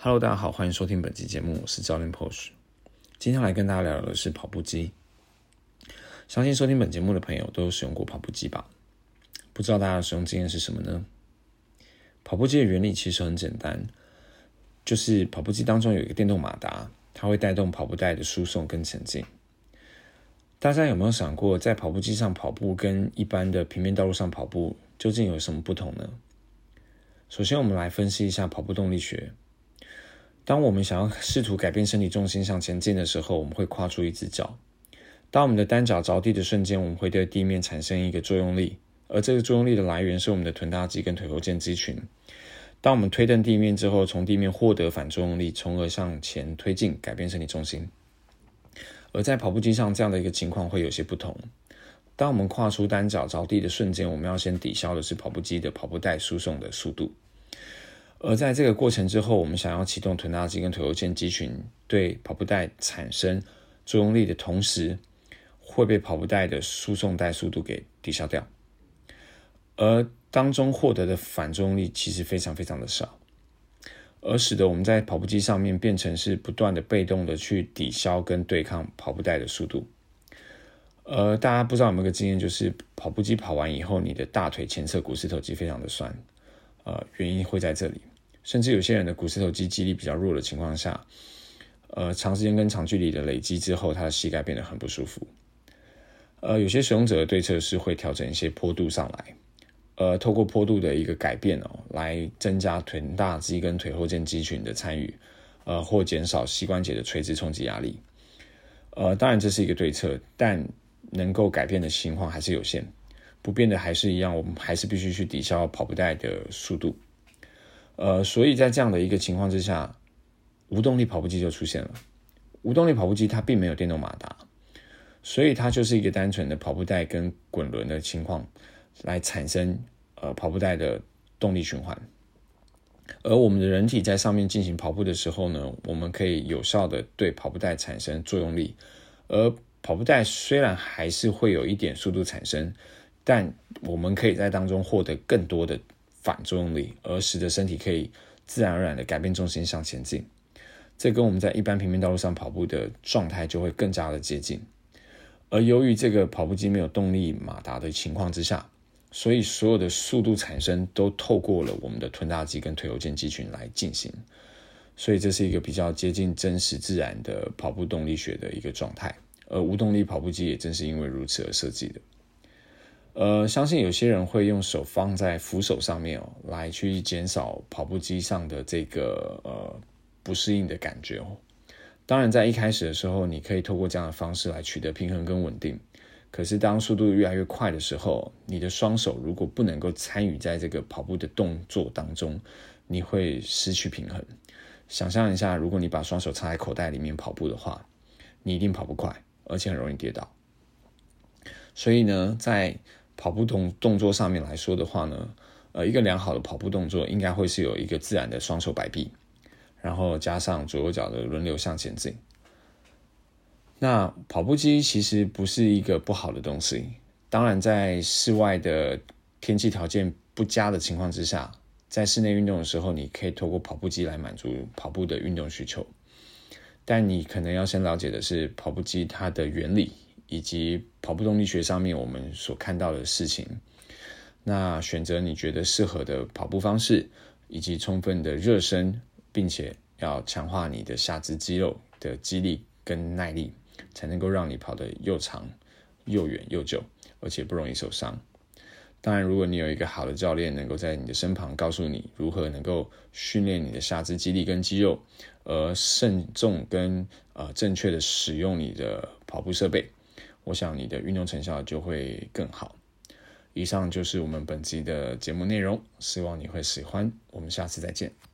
Hello，大家好，欢迎收听本期节目，我是教练 Posh。今天来跟大家聊的是跑步机。相信收听本节目的朋友都有使用过跑步机吧？不知道大家的使用经验是什么呢？跑步机的原理其实很简单，就是跑步机当中有一个电动马达，它会带动跑步带的输送跟前进。大家有没有想过，在跑步机上跑步跟一般的平面道路上跑步究竟有什么不同呢？首先，我们来分析一下跑步动力学。当我们想要试图改变身体重心向前进的时候，我们会跨出一只脚。当我们的单脚着地的瞬间，我们会对地面产生一个作用力，而这个作用力的来源是我们的臀大肌跟腿后腱肌群。当我们推蹬地面之后，从地面获得反作用力，从而向前推进，改变身体重心。而在跑步机上，这样的一个情况会有些不同。当我们跨出单脚着地的瞬间，我们要先抵消的是跑步机的跑步带输送的速度。而在这个过程之后，我们想要启动臀大肌跟腿后腱肌群对跑步带产生作用力的同时，会被跑步带的输送带速度给抵消掉。而当中获得的反作用力其实非常非常的少。而使得我们在跑步机上面变成是不断的被动的去抵消跟对抗跑步带的速度。呃，大家不知道有没有个经验，就是跑步机跑完以后，你的大腿前侧股四头肌非常的酸。呃，原因会在这里。甚至有些人的股四头肌肌力比较弱的情况下，呃，长时间跟长距离的累积之后，他的膝盖变得很不舒服。呃，有些使用者的对策是会调整一些坡度上来。呃，透过坡度的一个改变哦，来增加臀大肌跟腿后腱肌群的参与，呃，或减少膝关节的垂直冲击压力。呃，当然这是一个对策，但能够改变的情况还是有限。不变的还是一样，我们还是必须去抵消跑步带的速度。呃，所以在这样的一个情况之下，无动力跑步机就出现了。无动力跑步机它并没有电动马达，所以它就是一个单纯的跑步带跟滚轮的情况。来产生呃跑步带的动力循环，而我们的人体在上面进行跑步的时候呢，我们可以有效的对跑步带产生作用力，而跑步带虽然还是会有一点速度产生，但我们可以在当中获得更多的反作用力，而使得身体可以自然而然的改变重心向前进，这跟我们在一般平面道路上跑步的状态就会更加的接近，而由于这个跑步机没有动力马达的情况之下。所以，所有的速度产生都透过了我们的臀大肌跟腿后腱肌群来进行，所以这是一个比较接近真实自然的跑步动力学的一个状态。而无动力跑步机也正是因为如此而设计的。呃，相信有些人会用手放在扶手上面哦，来去减少跑步机上的这个呃不适应的感觉哦。当然，在一开始的时候，你可以透过这样的方式来取得平衡跟稳定。可是，当速度越来越快的时候，你的双手如果不能够参与在这个跑步的动作当中，你会失去平衡。想象一下，如果你把双手插在口袋里面跑步的话，你一定跑不快，而且很容易跌倒。所以呢，在跑步动动作上面来说的话呢，呃，一个良好的跑步动作应该会是有一个自然的双手摆臂，然后加上左右脚的轮流向前进。那跑步机其实不是一个不好的东西。当然，在室外的天气条件不佳的情况之下，在室内运动的时候，你可以透过跑步机来满足跑步的运动需求。但你可能要先了解的是跑步机它的原理，以及跑步动力学上面我们所看到的事情。那选择你觉得适合的跑步方式，以及充分的热身，并且要强化你的下肢肌肉的肌力跟耐力。才能够让你跑得又长、又远、又久，而且不容易受伤。当然，如果你有一个好的教练，能够在你的身旁告诉你如何能够训练你的下肢肌力跟肌肉，而慎重跟呃正确的使用你的跑步设备，我想你的运动成效就会更好。以上就是我们本集的节目内容，希望你会喜欢。我们下次再见。